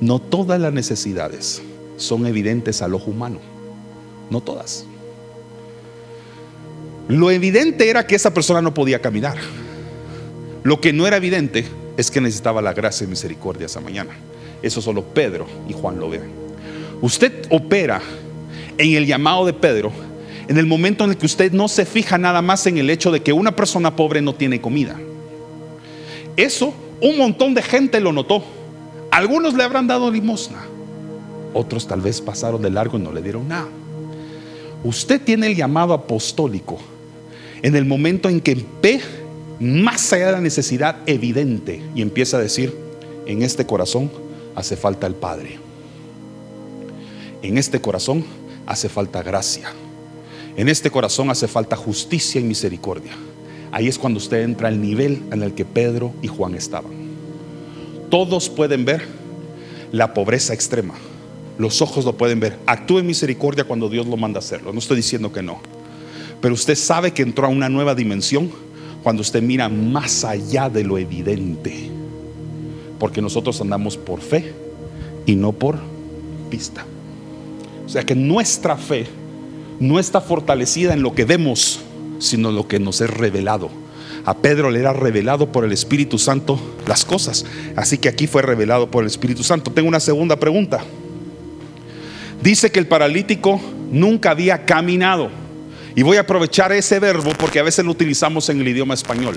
No todas las necesidades son evidentes al ojo humano, no todas. Lo evidente era que esa persona no podía caminar. Lo que no era evidente es que necesitaba la gracia y misericordia esa mañana. Eso solo Pedro y Juan lo ven. Usted opera en el llamado de Pedro en el momento en el que usted no se fija nada más en el hecho de que una persona pobre no tiene comida. Eso un montón de gente lo notó. Algunos le habrán dado limosna. Otros tal vez pasaron de largo y no le dieron nada. Usted tiene el llamado apostólico en el momento en que ve más allá de la necesidad evidente y empieza a decir, en este corazón hace falta el Padre. En este corazón hace falta gracia. En este corazón hace falta justicia y misericordia. Ahí es cuando usted entra al nivel en el que Pedro y Juan estaban. Todos pueden ver la pobreza extrema. Los ojos lo pueden ver. Actúe en misericordia cuando Dios lo manda a hacerlo. No estoy diciendo que no. Pero usted sabe que entró a una nueva dimensión cuando usted mira más allá de lo evidente. Porque nosotros andamos por fe y no por vista. O sea que nuestra fe no está fortalecida en lo que vemos, sino en lo que nos es revelado. A Pedro le era revelado por el Espíritu Santo las cosas. Así que aquí fue revelado por el Espíritu Santo. Tengo una segunda pregunta. Dice que el paralítico nunca había caminado. Y voy a aprovechar ese verbo porque a veces lo utilizamos en el idioma español.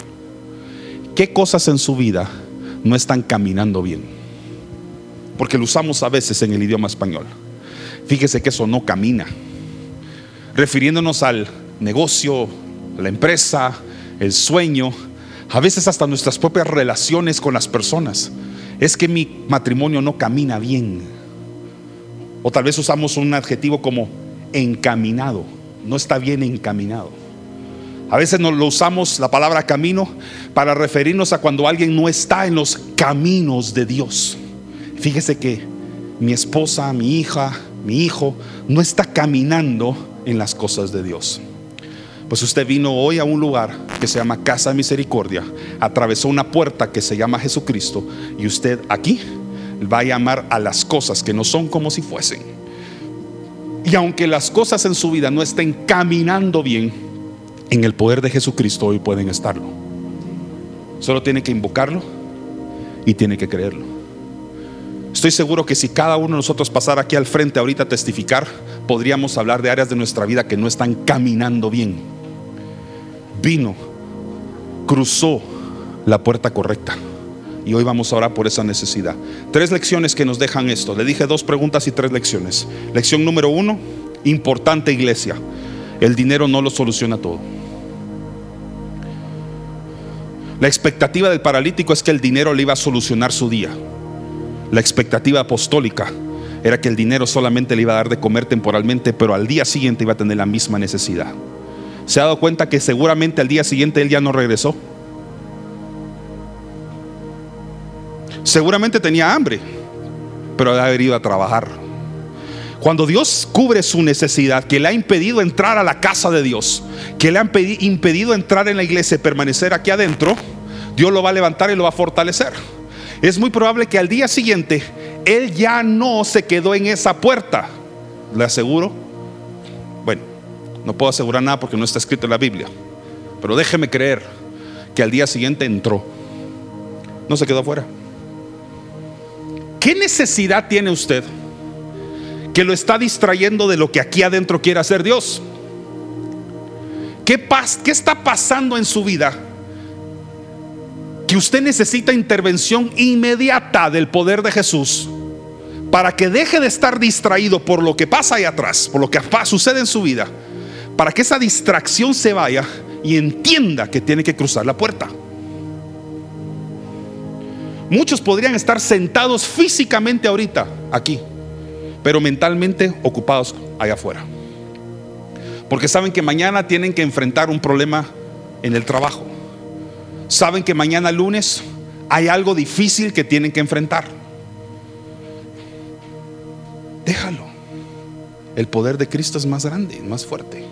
¿Qué cosas en su vida no están caminando bien? Porque lo usamos a veces en el idioma español. Fíjese que eso no camina. Refiriéndonos al negocio, la empresa, el sueño, a veces hasta nuestras propias relaciones con las personas. Es que mi matrimonio no camina bien. O tal vez usamos un adjetivo como encaminado. No está bien encaminado. A veces nos lo usamos la palabra camino para referirnos a cuando alguien no está en los caminos de Dios. Fíjese que mi esposa, mi hija, mi hijo no está caminando en las cosas de Dios. Pues usted vino hoy a un lugar que se llama Casa de Misericordia, atravesó una puerta que se llama Jesucristo y usted aquí va a llamar a las cosas que no son como si fuesen. Y aunque las cosas en su vida no estén caminando bien, en el poder de Jesucristo hoy pueden estarlo. Solo tiene que invocarlo y tiene que creerlo. Estoy seguro que si cada uno de nosotros pasara aquí al frente ahorita a testificar, podríamos hablar de áreas de nuestra vida que no están caminando bien. Vino, cruzó la puerta correcta. Y hoy vamos a orar por esa necesidad. Tres lecciones que nos dejan esto. Le dije dos preguntas y tres lecciones. Lección número uno, importante iglesia. El dinero no lo soluciona todo. La expectativa del paralítico es que el dinero le iba a solucionar su día. La expectativa apostólica era que el dinero solamente le iba a dar de comer temporalmente, pero al día siguiente iba a tener la misma necesidad. ¿Se ha dado cuenta que seguramente al día siguiente él ya no regresó? Seguramente tenía hambre, pero ha haber ido a trabajar. Cuando Dios cubre su necesidad, que le ha impedido entrar a la casa de Dios, que le ha impedido entrar en la iglesia y permanecer aquí adentro, Dios lo va a levantar y lo va a fortalecer es muy probable que al día siguiente él ya no se quedó en esa puerta. Le aseguro. Bueno, no puedo asegurar nada porque no está escrito en la Biblia. Pero déjeme creer que al día siguiente entró. No se quedó afuera. ¿Qué necesidad tiene usted que lo está distrayendo de lo que aquí adentro quiere hacer Dios? ¿Qué, ¿Qué está pasando en su vida que usted necesita intervención inmediata del poder de Jesús para que deje de estar distraído por lo que pasa ahí atrás, por lo que sucede en su vida, para que esa distracción se vaya y entienda que tiene que cruzar la puerta. Muchos podrían estar sentados físicamente ahorita aquí, pero mentalmente ocupados allá afuera. Porque saben que mañana tienen que enfrentar un problema en el trabajo saben que mañana lunes hay algo difícil que tienen que enfrentar. Déjalo. El poder de Cristo es más grande, más fuerte.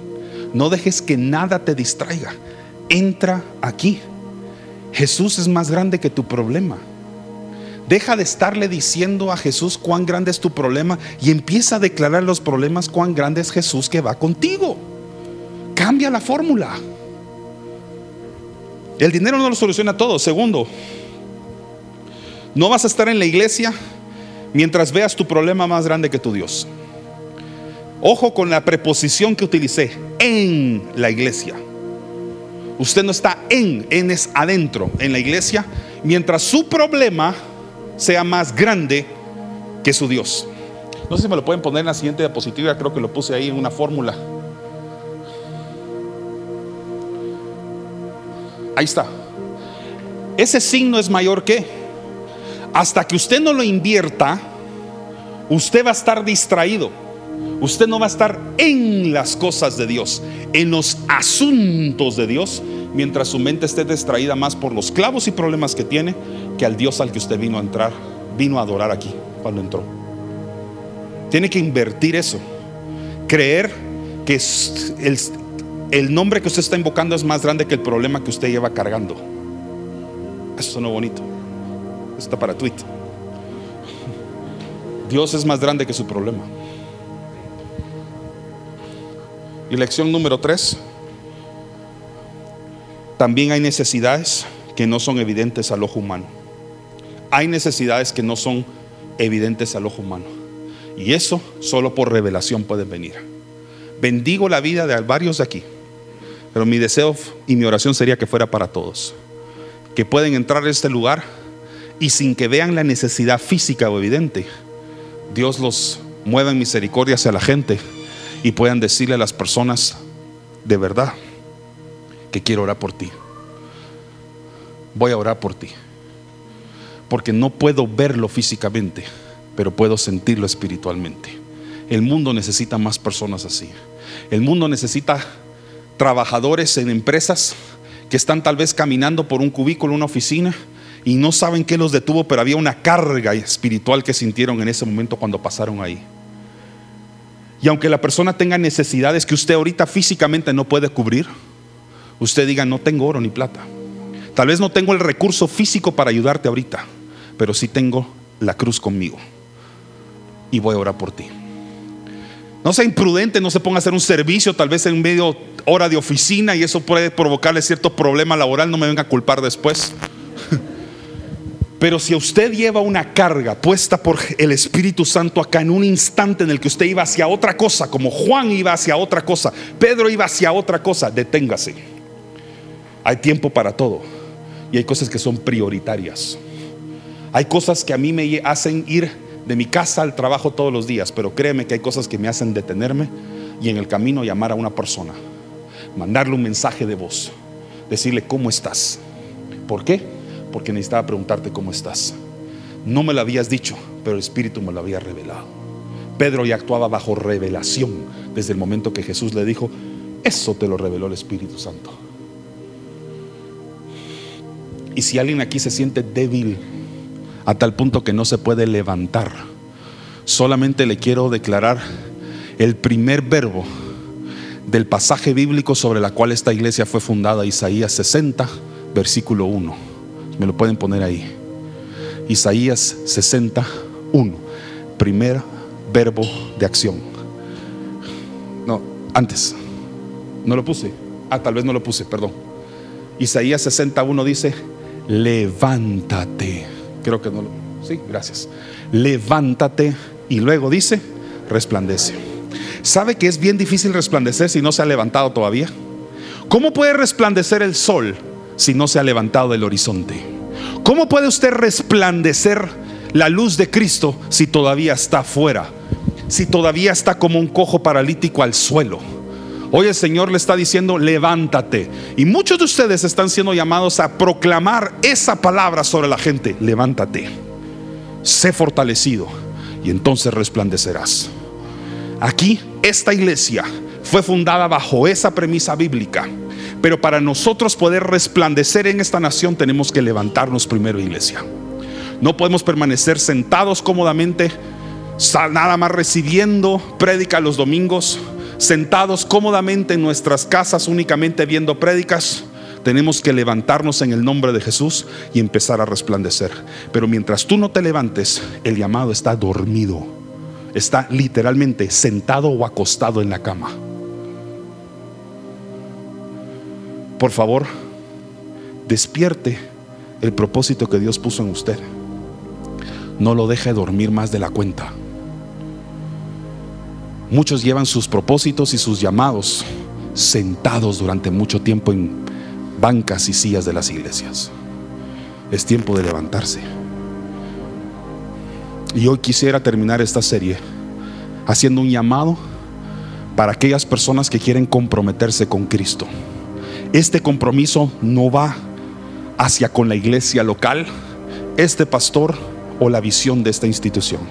No dejes que nada te distraiga. Entra aquí. Jesús es más grande que tu problema. Deja de estarle diciendo a Jesús cuán grande es tu problema y empieza a declarar los problemas cuán grande es Jesús que va contigo. Cambia la fórmula. El dinero no lo soluciona todo. Segundo, no vas a estar en la iglesia mientras veas tu problema más grande que tu Dios. Ojo con la preposición que utilicé, en la iglesia. Usted no está en, en es adentro, en la iglesia, mientras su problema sea más grande que su Dios. No sé si me lo pueden poner en la siguiente diapositiva, creo que lo puse ahí en una fórmula. Ahí está. Ese signo es mayor que. Hasta que usted no lo invierta, usted va a estar distraído. Usted no va a estar en las cosas de Dios, en los asuntos de Dios, mientras su mente esté distraída más por los clavos y problemas que tiene que al Dios al que usted vino a entrar, vino a adorar aquí cuando entró. Tiene que invertir eso. Creer que el, el nombre que usted está invocando es más grande que el problema que usted lleva cargando. Eso suena bonito. está para tweet. Dios es más grande que su problema. Y lección número tres. También hay necesidades que no son evidentes al ojo humano. Hay necesidades que no son evidentes al ojo humano. Y eso solo por revelación puede venir. Bendigo la vida de varios de aquí. Pero mi deseo y mi oración sería que fuera para todos. Que pueden entrar a este lugar y sin que vean la necesidad física o evidente, Dios los mueva en misericordia hacia la gente y puedan decirle a las personas de verdad que quiero orar por ti. Voy a orar por ti. Porque no puedo verlo físicamente, pero puedo sentirlo espiritualmente. El mundo necesita más personas así. El mundo necesita trabajadores en empresas que están tal vez caminando por un cubículo, una oficina, y no saben qué los detuvo, pero había una carga espiritual que sintieron en ese momento cuando pasaron ahí. Y aunque la persona tenga necesidades que usted ahorita físicamente no puede cubrir, usted diga, no tengo oro ni plata. Tal vez no tengo el recurso físico para ayudarte ahorita, pero sí tengo la cruz conmigo. Y voy a orar por ti. No sea imprudente, no se ponga a hacer un servicio, tal vez en medio hora de oficina y eso puede provocarle cierto problema laboral, no me venga a culpar después. Pero si usted lleva una carga puesta por el Espíritu Santo acá en un instante en el que usted iba hacia otra cosa, como Juan iba hacia otra cosa, Pedro iba hacia otra cosa, deténgase. Hay tiempo para todo y hay cosas que son prioritarias. Hay cosas que a mí me hacen ir de mi casa al trabajo todos los días, pero créeme que hay cosas que me hacen detenerme y en el camino llamar a una persona, mandarle un mensaje de voz, decirle cómo estás. ¿Por qué? Porque necesitaba preguntarte cómo estás. No me lo habías dicho, pero el Espíritu me lo había revelado. Pedro ya actuaba bajo revelación desde el momento que Jesús le dijo, eso te lo reveló el Espíritu Santo. Y si alguien aquí se siente débil, a tal punto que no se puede levantar. Solamente le quiero declarar el primer verbo del pasaje bíblico sobre la cual esta iglesia fue fundada, Isaías 60, versículo 1. Me lo pueden poner ahí. Isaías 61, primer verbo de acción. No, antes. No lo puse. Ah, tal vez no lo puse, perdón. Isaías 61 dice, levántate Creo que no lo. Sí, gracias. Levántate y luego dice, resplandece. ¿Sabe que es bien difícil resplandecer si no se ha levantado todavía? ¿Cómo puede resplandecer el sol si no se ha levantado del horizonte? ¿Cómo puede usted resplandecer la luz de Cristo si todavía está afuera? Si todavía está como un cojo paralítico al suelo. Hoy el Señor le está diciendo, levántate. Y muchos de ustedes están siendo llamados a proclamar esa palabra sobre la gente. Levántate. Sé fortalecido y entonces resplandecerás. Aquí, esta iglesia fue fundada bajo esa premisa bíblica. Pero para nosotros poder resplandecer en esta nación tenemos que levantarnos primero, iglesia. No podemos permanecer sentados cómodamente, nada más recibiendo prédica los domingos sentados cómodamente en nuestras casas únicamente viendo prédicas, tenemos que levantarnos en el nombre de Jesús y empezar a resplandecer. Pero mientras tú no te levantes, el llamado está dormido. Está literalmente sentado o acostado en la cama. Por favor, despierte el propósito que Dios puso en usted. No lo deje dormir más de la cuenta. Muchos llevan sus propósitos y sus llamados sentados durante mucho tiempo en bancas y sillas de las iglesias. Es tiempo de levantarse. Y hoy quisiera terminar esta serie haciendo un llamado para aquellas personas que quieren comprometerse con Cristo. Este compromiso no va hacia con la iglesia local, este pastor o la visión de esta institución.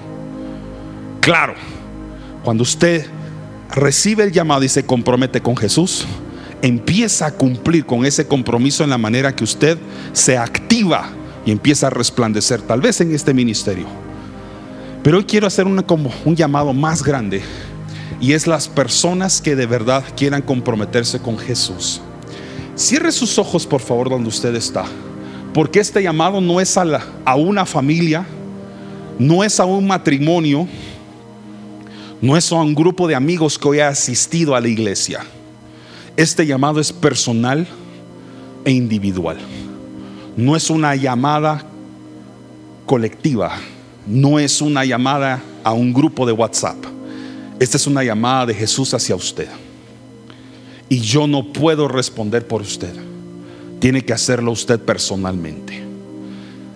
Claro, cuando usted recibe el llamado y se compromete con Jesús, empieza a cumplir con ese compromiso en la manera que usted se activa y empieza a resplandecer, tal vez en este ministerio. Pero hoy quiero hacer como un llamado más grande y es las personas que de verdad quieran comprometerse con Jesús. Cierre sus ojos, por favor, donde usted está, porque este llamado no es a, a una familia, no es a un matrimonio, no es a un grupo de amigos que hoy ha asistido a la iglesia. Este llamado es personal e individual. No es una llamada colectiva, no es una llamada a un grupo de WhatsApp. Esta es una llamada de Jesús hacia usted. Y yo no puedo responder por usted. Tiene que hacerlo usted personalmente.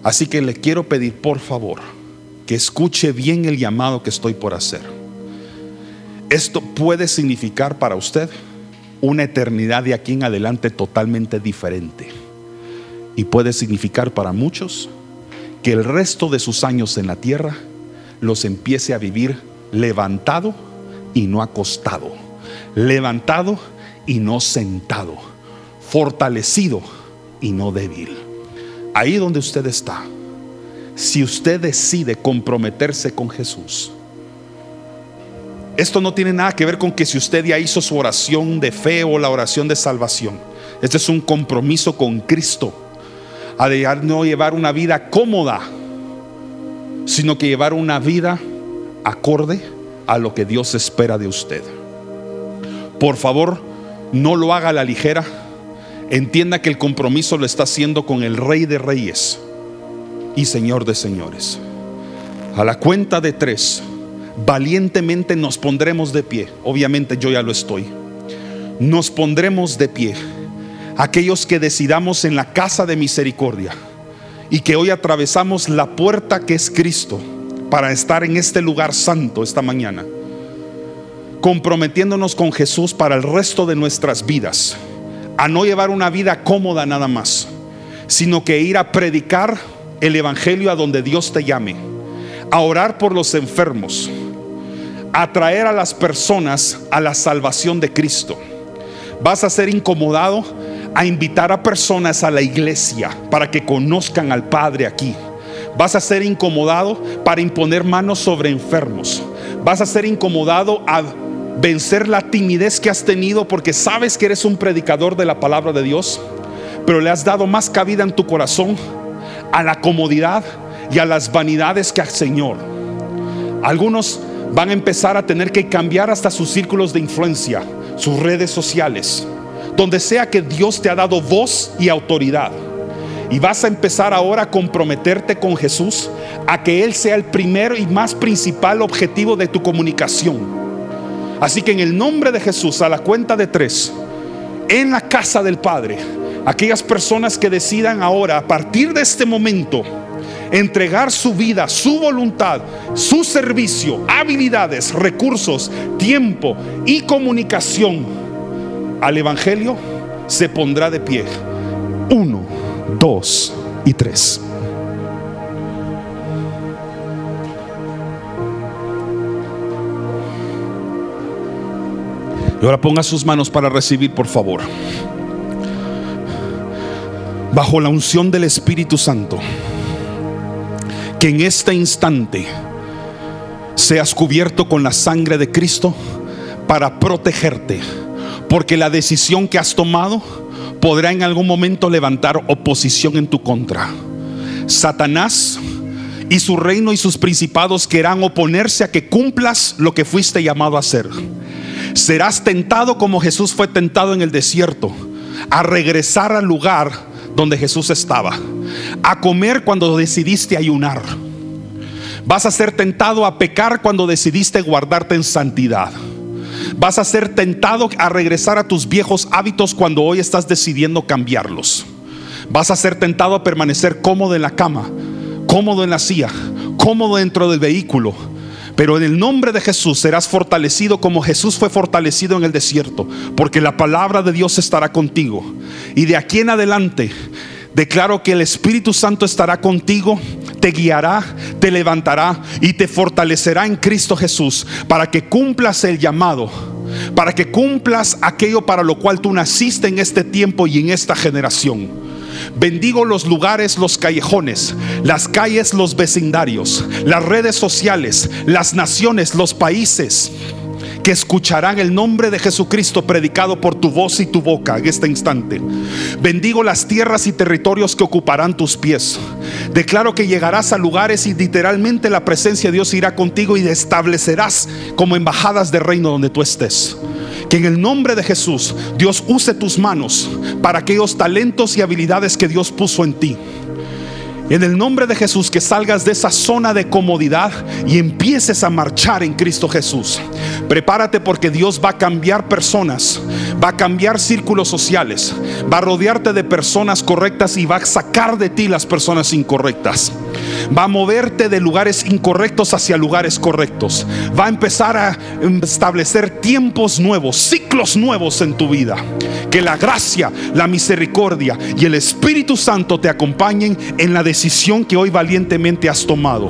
Así que le quiero pedir, por favor, que escuche bien el llamado que estoy por hacer. Esto puede significar para usted una eternidad de aquí en adelante totalmente diferente. Y puede significar para muchos que el resto de sus años en la tierra los empiece a vivir levantado y no acostado, levantado y no sentado, fortalecido y no débil. Ahí donde usted está, si usted decide comprometerse con Jesús, esto no tiene nada que ver con que si usted ya hizo su oración de fe o la oración de salvación. Este es un compromiso con Cristo. A de no llevar una vida cómoda, sino que llevar una vida acorde a lo que Dios espera de usted. Por favor, no lo haga a la ligera. Entienda que el compromiso lo está haciendo con el Rey de Reyes y Señor de Señores. A la cuenta de tres valientemente nos pondremos de pie. Obviamente yo ya lo estoy. Nos pondremos de pie. Aquellos que decidamos en la casa de misericordia y que hoy atravesamos la puerta que es Cristo para estar en este lugar santo esta mañana, comprometiéndonos con Jesús para el resto de nuestras vidas, a no llevar una vida cómoda nada más, sino que ir a predicar el Evangelio a donde Dios te llame, a orar por los enfermos, atraer a las personas a la salvación de Cristo. Vas a ser incomodado a invitar a personas a la iglesia para que conozcan al Padre aquí. Vas a ser incomodado para imponer manos sobre enfermos. Vas a ser incomodado a vencer la timidez que has tenido porque sabes que eres un predicador de la palabra de Dios, pero le has dado más cabida en tu corazón a la comodidad y a las vanidades que al Señor. Algunos van a empezar a tener que cambiar hasta sus círculos de influencia, sus redes sociales, donde sea que Dios te ha dado voz y autoridad. Y vas a empezar ahora a comprometerte con Jesús a que Él sea el primero y más principal objetivo de tu comunicación. Así que en el nombre de Jesús, a la cuenta de tres, en la casa del Padre, aquellas personas que decidan ahora, a partir de este momento, entregar su vida, su voluntad, su servicio, habilidades, recursos, tiempo y comunicación al Evangelio, se pondrá de pie. Uno, dos y tres. Y ahora ponga sus manos para recibir, por favor. Bajo la unción del Espíritu Santo que en este instante seas cubierto con la sangre de Cristo para protegerte, porque la decisión que has tomado podrá en algún momento levantar oposición en tu contra. Satanás y su reino y sus principados querrán oponerse a que cumplas lo que fuiste llamado a hacer. Serás tentado como Jesús fue tentado en el desierto, a regresar al lugar donde Jesús estaba, a comer cuando decidiste ayunar. Vas a ser tentado a pecar cuando decidiste guardarte en santidad. Vas a ser tentado a regresar a tus viejos hábitos cuando hoy estás decidiendo cambiarlos. Vas a ser tentado a permanecer cómodo en la cama, cómodo en la silla, cómodo dentro del vehículo. Pero en el nombre de Jesús serás fortalecido como Jesús fue fortalecido en el desierto, porque la palabra de Dios estará contigo. Y de aquí en adelante declaro que el Espíritu Santo estará contigo, te guiará, te levantará y te fortalecerá en Cristo Jesús para que cumplas el llamado para que cumplas aquello para lo cual tú naciste en este tiempo y en esta generación. Bendigo los lugares, los callejones, las calles, los vecindarios, las redes sociales, las naciones, los países que escucharán el nombre de Jesucristo predicado por tu voz y tu boca en este instante. Bendigo las tierras y territorios que ocuparán tus pies. Declaro que llegarás a lugares y literalmente la presencia de Dios irá contigo y establecerás como embajadas de reino donde tú estés. Que en el nombre de Jesús Dios use tus manos para aquellos talentos y habilidades que Dios puso en ti. En el nombre de Jesús, que salgas de esa zona de comodidad y empieces a marchar en Cristo Jesús. Prepárate porque Dios va a cambiar personas, va a cambiar círculos sociales, va a rodearte de personas correctas y va a sacar de ti las personas incorrectas. Va a moverte de lugares incorrectos hacia lugares correctos. Va a empezar a establecer tiempos nuevos, ciclos nuevos en tu vida. Que la gracia, la misericordia y el Espíritu Santo te acompañen en la decisión que hoy valientemente has tomado.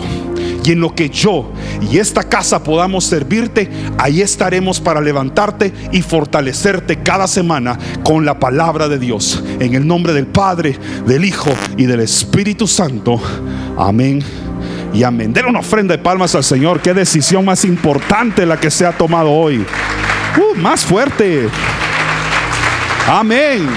Y en lo que yo y esta casa podamos servirte, ahí estaremos para levantarte y fortalecerte cada semana con la palabra de Dios. En el nombre del Padre, del Hijo y del Espíritu Santo. Amén y amén. Den una ofrenda de palmas al Señor. Qué decisión más importante la que se ha tomado hoy. Uh, más fuerte. Amén.